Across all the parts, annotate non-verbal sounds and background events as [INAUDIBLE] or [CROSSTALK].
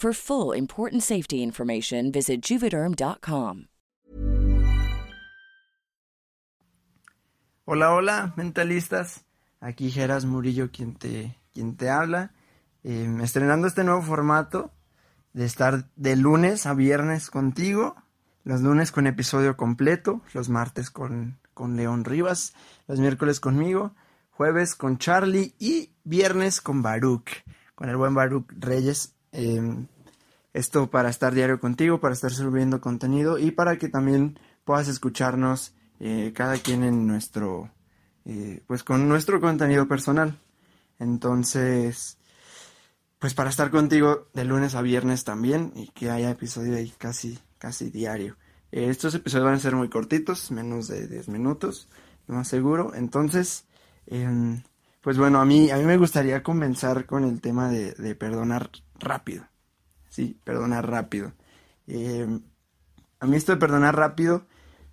For full important safety information, visit juvederm.com. Hola, hola, mentalistas. Aquí Geras Murillo quien te, quien te habla. Eh, estrenando este nuevo formato de estar de lunes a viernes contigo. Los lunes con episodio completo, los martes con, con León Rivas, los miércoles conmigo, jueves con Charlie y viernes con Baruch, con el buen Baruch Reyes. Eh, esto para estar diario contigo, para estar subiendo contenido y para que también puedas escucharnos eh, cada quien en nuestro, eh, pues con nuestro contenido personal. Entonces, pues para estar contigo de lunes a viernes también y que haya episodio ahí casi, casi diario. Eh, estos episodios van a ser muy cortitos, menos de 10 minutos, más seguro. Entonces, em, pues bueno, a mí, a mí me gustaría comenzar con el tema de perdonar rápido. Sí, perdonar rápido. Em, a mí esto de perdonar rápido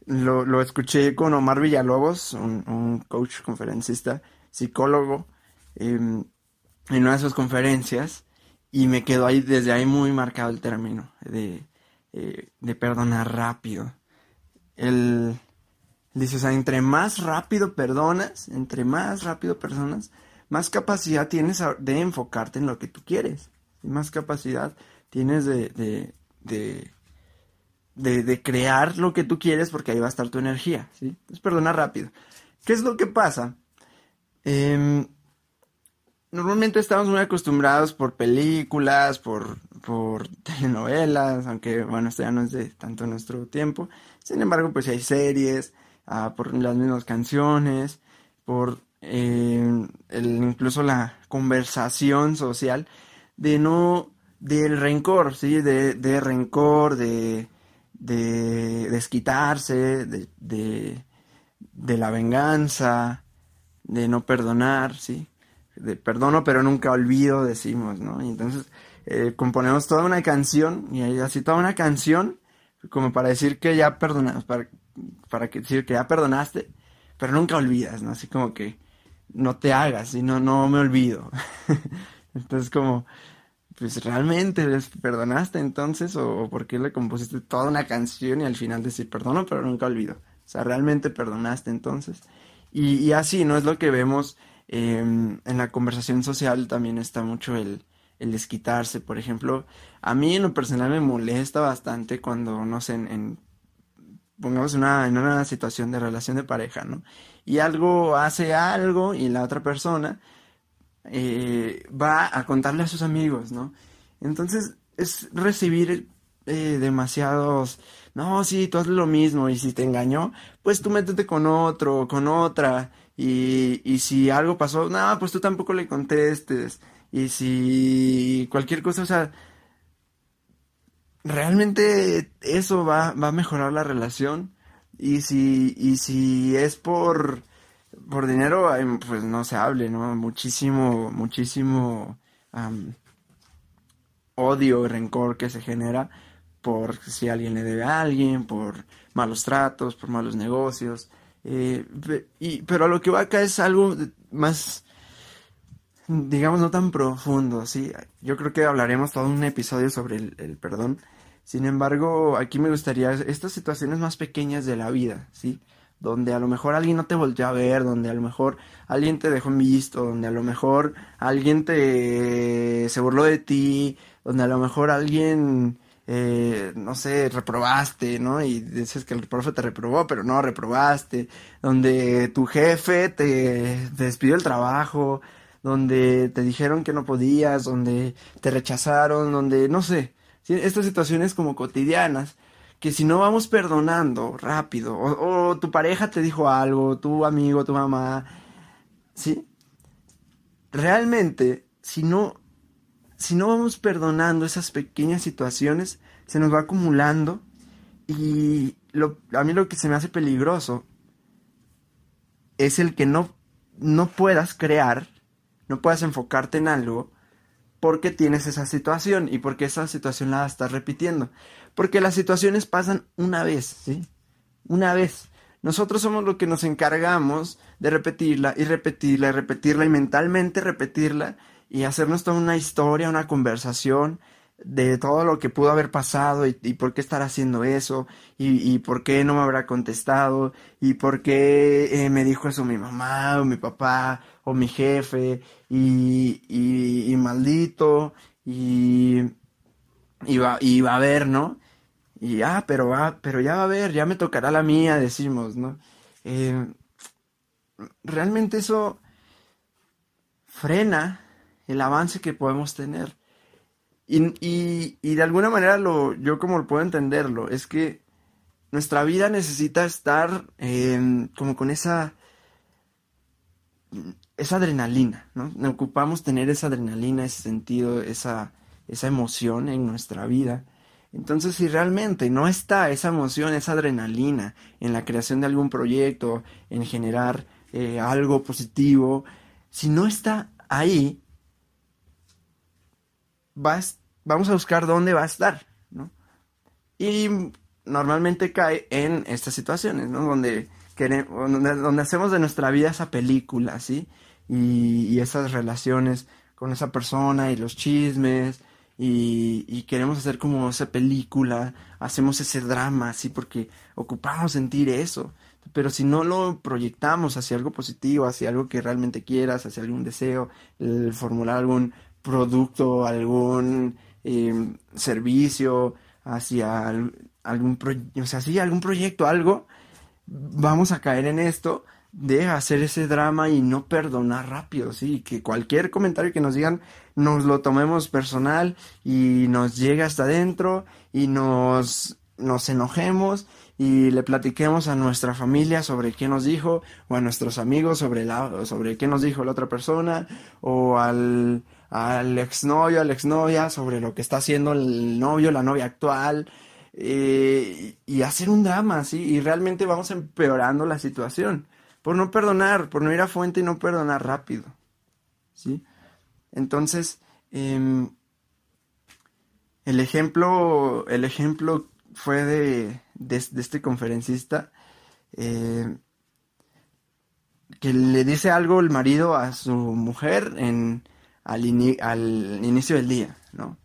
lo, lo escuché con Omar Villalobos, un, coach conferencista, psicólogo, em, en una de sus conferencias y me quedó ahí desde ahí muy marcado el término de, eh, de perdonar rápido. Él dice, o sea, entre más rápido perdonas, entre más rápido personas, más capacidad tienes de enfocarte en lo que tú quieres, más capacidad tienes de, de, de, crear lo que tú quieres porque ahí va a estar tu energía, ¿sí? Entonces perdonar rápido. ¿Qué es lo que pasa? Eh, normalmente estamos muy acostumbrados por películas, por, por telenovelas, aunque bueno, esto ya no es de tanto nuestro tiempo. Sin embargo, pues hay series, ah, por las mismas canciones, por eh, el, incluso la conversación social de no, del rencor, ¿sí? De, de rencor, de, de desquitarse, de, de, la venganza, de no perdonar, ¿sí? de perdono pero nunca olvido, decimos, ¿no? Y entonces eh, componemos toda una canción, y así toda una canción, como para decir que ya perdonamos, para, para decir que ya perdonaste, pero nunca olvidas, ¿no? Así como que no te hagas, y no, no me olvido. [LAUGHS] entonces como, pues realmente les perdonaste entonces, o, o por qué le compusiste toda una canción y al final decir perdono pero nunca olvido. O sea, realmente perdonaste entonces. Y, así, ¿no? Es lo que vemos eh, en la conversación social también está mucho el, el desquitarse, por ejemplo. A mí en lo personal me molesta bastante cuando, no sé, en, en pongamos una, en una situación de relación de pareja, ¿no? Y algo hace algo y la otra persona eh, va a contarle a sus amigos, ¿no? Entonces es recibir eh, demasiados, no, sí, tú haces lo mismo y si te engañó, pues tú métete con otro, con otra y, y si algo pasó, nada, pues tú tampoco le contestes. Y si cualquier cosa, o sea, realmente eso va, va a mejorar la relación. Y si, y si es por, por dinero, pues no se hable, ¿no? Muchísimo, muchísimo um, odio y rencor que se genera por si alguien le debe a alguien, por malos tratos, por malos negocios. Eh, y, pero lo que va acá es algo más, digamos, no tan profundo, ¿sí? Yo creo que hablaremos todo un episodio sobre el, el, perdón. Sin embargo, aquí me gustaría estas situaciones más pequeñas de la vida, ¿sí? Donde a lo mejor alguien no te volteó a ver, donde a lo mejor alguien te dejó en visto, donde a lo mejor alguien te se burló de ti, donde a lo mejor alguien eh, no sé, reprobaste, ¿no? Y dices que el profe te reprobó, pero no reprobaste, donde tu jefe te, te despidió el trabajo, donde te dijeron que no podías, donde te rechazaron, donde, no sé, estas situaciones como cotidianas, que si no vamos perdonando rápido, o, tu pareja te dijo algo, tu amigo, tu mamá, ¿sí? Realmente, si no, si no vamos perdonando esas pequeñas situaciones, se nos va acumulando y a mí lo que se me hace peligroso es el que no, no puedas crear no puedas enfocarte en algo porque tienes esa situación y porque esa situación la estás repitiendo. Porque las situaciones pasan una vez, ¿sí? Una vez. Nosotros somos los que nos encargamos de repetirla y repetirla y repetirla y mentalmente repetirla y hacernos toda una historia, una conversación de todo lo que pudo haber pasado y, por qué estar haciendo eso y, por qué no me habrá contestado y por qué eh, me dijo eso mi mamá o mi papá o mi jefe y, y, maldito y, y, va, y va a ver, ¿no? Y ah, pero va, pero ya va a ver, ya me tocará la mía, decimos, ¿no? Eh, realmente eso frena el avance que podemos tener. Y, y, de alguna manera lo, yo como puedo entenderlo, es que nuestra vida necesita estar como con esa, esa adrenalina, ¿no? Ocupamos tener esa adrenalina, ese sentido, esa, esa emoción en nuestra vida. Entonces, si realmente no está esa emoción, esa adrenalina en la creación de algún proyecto, en generar eh, algo positivo, si no está ahí, vamos a buscar dónde va a estar, ¿no? Y normalmente cae en estas situaciones, ¿no? Donde, queremos, donde, hacemos de nuestra vida esa película, ¿sí? Y, esas relaciones con esa persona y los chismes y, y, queremos hacer como esa película, hacemos ese drama, ¿sí? Porque ocupamos sentir eso. Pero si no lo proyectamos hacia algo positivo, hacia algo que realmente quieras, hacia algún deseo, el formular algún producto, algún em, servicio, hacia algún, o sea, algún proyecto, algo, vamos a caer en esto de hacer ese drama y no perdonar rápido, sí, que cualquier comentario que nos digan nos lo tomemos personal y nos llegue hasta adentro y nos, nos enojemos y le platiquemos a nuestra familia sobre qué nos dijo o a nuestros amigos sobre la, sobre qué nos dijo la otra persona o al exnovio, a la exnovia, sobre lo que está haciendo el novio, la novia actual, eh, y hacer un drama, ¿sí? Y realmente vamos empeorando la situación, por no perdonar, por no ir a fuente y no perdonar rápido, ¿sí? Entonces, em, el ejemplo, el ejemplo fue de, de, este conferencista, eh, que le dice algo el marido a su mujer en al, al inicio del día, ¿no?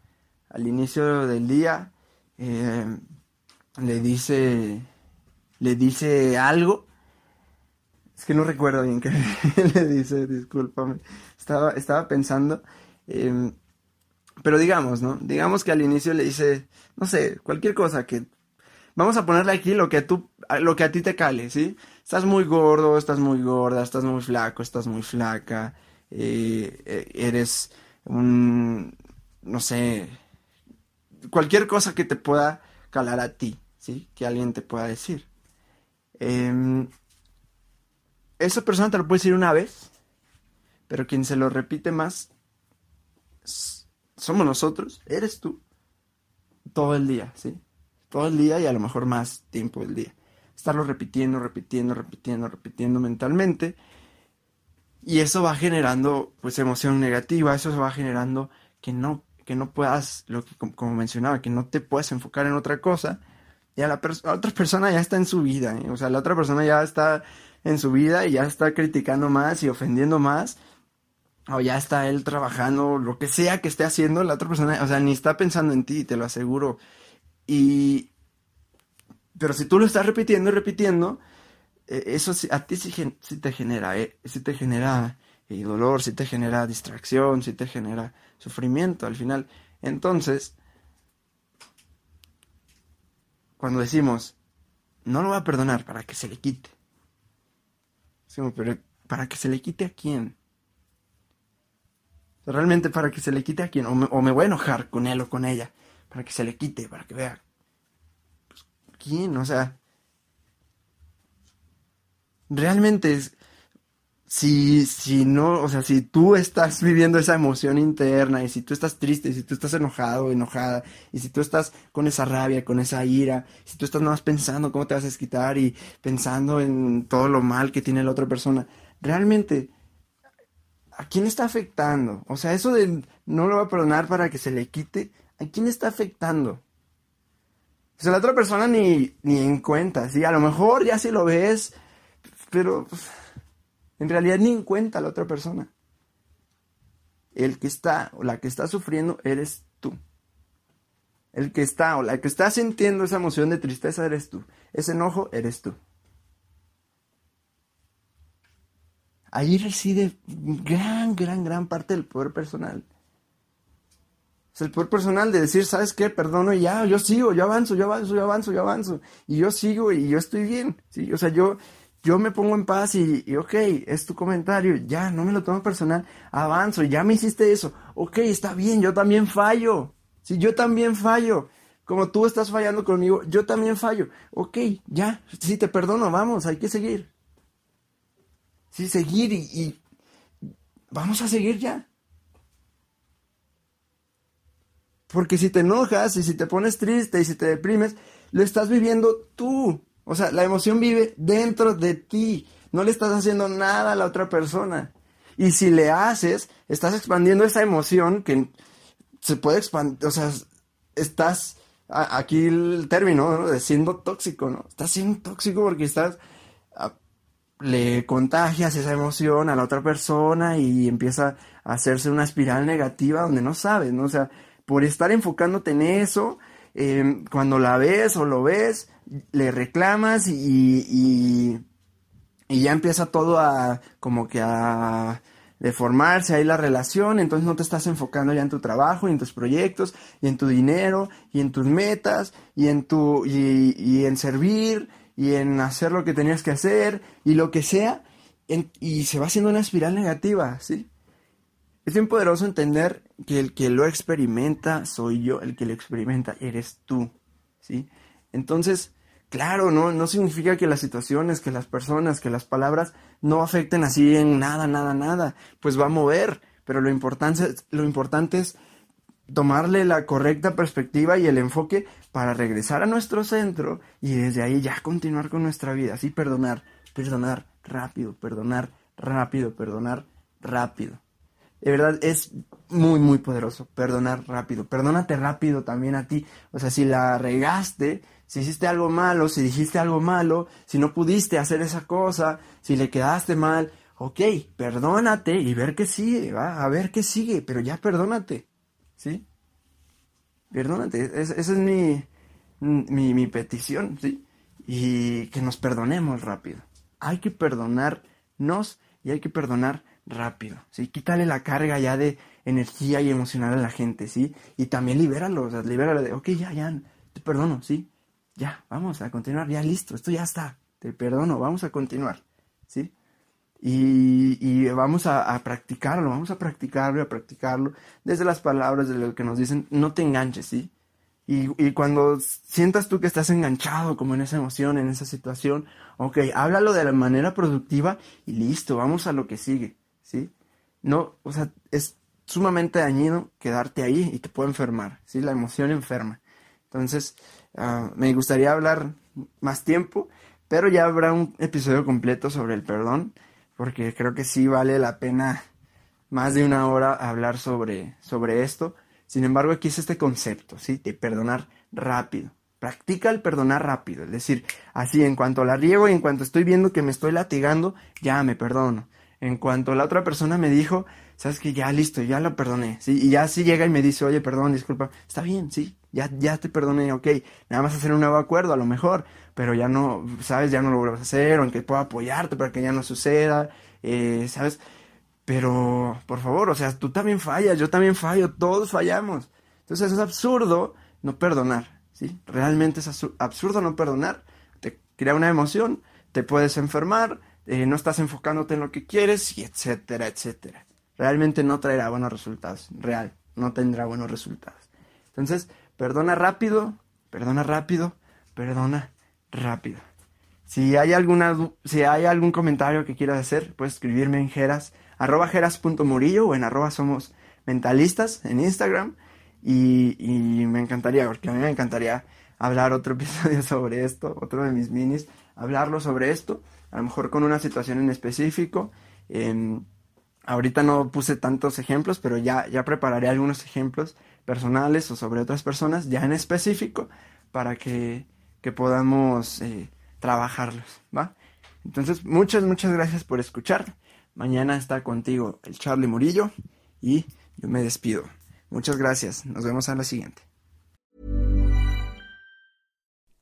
Al inicio del día eh, le dice le dice algo. Es que no recuerdo bien qué [LAUGHS] le dice, discúlpame. Estaba, estaba pensando. Em, pero digamos, ¿no? Digamos que al inicio le dice, no sé, cualquier cosa que... Vamos a ponerle aquí lo que, tú, lo que a ti te cale, ¿sí? Estás muy gordo, estás muy gorda, estás muy flaco, estás muy flaca. Eh, eh, eres un, no sé, cualquier cosa que te pueda calar a ti, ¿sí? Que alguien te pueda decir. Em, esa persona te lo puede decir una vez, pero quien se lo repite más somos nosotros, eres tú, todo el día, ¿sí? Todo el día y a lo mejor más tiempo del día. Estarlo repitiendo, repitiendo, repitiendo, repitiendo mentalmente y eso va generando pues emoción negativa, eso va generando que no, que no puedas, lo que como mencionaba, que no te puedes enfocar en otra cosa. Y a la, otra persona ya está en su vida, ¿eh? o sea, la otra persona ya está en su vida y ya está criticando más y ofendiendo más. O ya está él trabajando, lo que sea que esté haciendo, la otra persona, o sea, ni está pensando en ti, te lo aseguro. Y... Pero si tú lo estás repitiendo y repitiendo, e, eso a ti sí, te genera, eh, te genera eh, dolor, sí te genera distracción, sí te genera sufrimiento al final. Entonces, cuando decimos, no lo voy a perdonar para que se le quite. Decimos, pero ¿para que se le quite a quién? Realmente para que se le quite a quién. O me, o me voy a enojar con él o con ella. Para que se le quite, para que vea. Pues, ¿Quién? O sea, realmente es, si, si no, o sea, si tú estás viviendo esa emoción interna y si tú estás triste, y si tú estás enojado enojada, y si tú estás con esa rabia, con esa ira, si tú estás nada más pensando cómo te vas a desquitar y pensando en todo lo mal que tiene la otra persona, realmente, ¿a quién está afectando? O sea, eso de no lo va a perdonar para que se le quite, ¿a quién está afectando? O sea, la otra persona ni, ni en cuenta, ¿sí? A lo mejor ya si lo ves pero pues, en realidad ni en cuenta la otra persona. El que está o la que está sufriendo eres tú. El que está o la que está sintiendo esa emoción de tristeza eres tú. Ese enojo eres tú. Ahí reside gran, gran, gran parte del poder personal. Es el poder personal de decir, ¿sabes qué? Perdono y ya, yo sigo, yo avanzo, yo avanzo, yo avanzo, yo avanzo. Y yo sigo y yo estoy bien. O sea, yo, yo me pongo en paz y, ok, es tu comentario, ya, no me lo tomo personal, avanzo, ya me hiciste eso, ok, está bien, yo también fallo, si yo también fallo, como tú estás fallando conmigo, yo también fallo, ok, ya, sí, te perdono, vamos, hay que seguir. Sí, seguir y, y vamos a seguir ya. Porque si te enojas y si te pones triste y si te deprimes, lo estás viviendo tú. O sea, la emoción vive dentro de ti. No le estás haciendo nada a la otra persona. Y si le haces, estás expandiendo esa emoción que se puede expandir. O sea, estás, aquí el término de siendo tóxico, ¿no? Estás siendo tóxico porque estás, le contagias esa emoción a la otra persona y empieza a hacerse una espiral negativa donde no sabes, ¿no? O sea, por estar enfocándote en eso, eh, cuando la ves o lo ves, le reclamas y, y, ya empieza todo a como que a deformarse ahí la relación, entonces no te estás enfocando ya en tu trabajo, y en tus proyectos, y en tu dinero, y en tus metas, y en tu, y, y en servir, y en hacer lo que tenías que hacer, y lo que sea, y se va haciendo una espiral negativa, ¿sí? Es bien poderoso entender que el que lo experimenta soy yo, el que lo experimenta eres tú, ¿sí? Entonces, Claro, no, no significa que las situaciones, que las personas, que las palabras no afecten así en nada, nada, nada. Pues va a mover, pero lo importante, lo importante es tomarle la correcta perspectiva y el enfoque para regresar a nuestro centro y desde ahí ya continuar con nuestra vida. Así perdonar, perdonar rápido, perdonar rápido, perdonar rápido. De verdad es muy, muy poderoso perdonar rápido. Perdónate rápido también a ti. O sea, si la regaste, si hiciste algo malo, si dijiste algo malo, si no pudiste hacer esa cosa, si le quedaste mal, ok, perdónate y ver qué sigue, va, a ver qué sigue, pero ya perdónate, ¿sí? Perdónate, esa es mi, mi, mi petición, ¿sí? Y que nos perdonemos rápido. Hay que perdonarnos y hay que perdonar rápido, ¿sí? Quítale la carga ya de energía y emocional a la gente, ¿sí? Y también libéralo, o sea, libéralo de, ok, ya, ya, te perdono, ¿sí? ya, vamos a continuar, ya listo, esto ya está, te perdono, vamos a continuar, ¿sí? Y, vamos a, practicarlo, vamos a practicarlo y a practicarlo desde las palabras de lo que nos dicen, no te enganches, ¿sí? Y, y, cuando sientas tú que estás enganchado como en esa emoción, en esa situación, ok, háblalo de la manera productiva y listo, vamos a lo que sigue, ¿sí? No, o sea, es sumamente dañino quedarte ahí y te puede enfermar, ¿sí? La emoción enferma. Entonces, Ah, me gustaría hablar más tiempo, pero ya habrá un episodio completo sobre el perdón, porque creo que sí vale la pena más de una hora hablar sobre, sobre esto. Sin embargo, aquí es este concepto, ¿sí? De perdonar rápido. Practica el perdonar rápido, es decir, así en cuanto la riego y en cuanto estoy viendo que me estoy latigando, ya me perdono. En cuanto la otra persona me dijo, sabes que ya listo, ya lo perdoné, ¿sí? Y ya si llega y me dice, oye, perdón, disculpa, está bien, sí, ya, ya te perdoné, ok, nada más hacer un nuevo acuerdo a lo mejor, pero ya no, sabes, ya no lo vuelvas a hacer, aunque pueda apoyarte para que ya no suceda, eh, sabes, pero por favor, o sea, tú también fallas, yo también fallo, todos fallamos. Entonces es absurdo no perdonar, ¿sí? Realmente es absurdo no perdonar, te crea una emoción, te puedes enfermar, eh, no estás enfocándote en lo que quieres, y etcétera, etcétera. Realmente no traerá buenos resultados, real, no tendrá buenos resultados. Entonces, perdona rápido, perdona rápido, perdona rápido. Si hay, alguna, si hay algún comentario que quieras hacer, puedes escribirme en jeras, arroba jeras.murillo o en arroba somos mentalistas en Instagram. Y, y, me encantaría, porque a mí me encantaría hablar otro [LAUGHS] episodio sobre esto, otro de mis minis, hablarlo sobre esto, a lo mejor con una situación en específico. Em, ahorita no puse tantos ejemplos, pero ya, ya prepararé algunos ejemplos personales o sobre otras personas, ya en específico, para que, que podamos eh, trabajarlos, ¿va? Entonces, muchas, muchas gracias por escuchar. Mañana está contigo el Charlie Murillo y yo me despido. Muchas gracias. Nos vemos a la siguiente.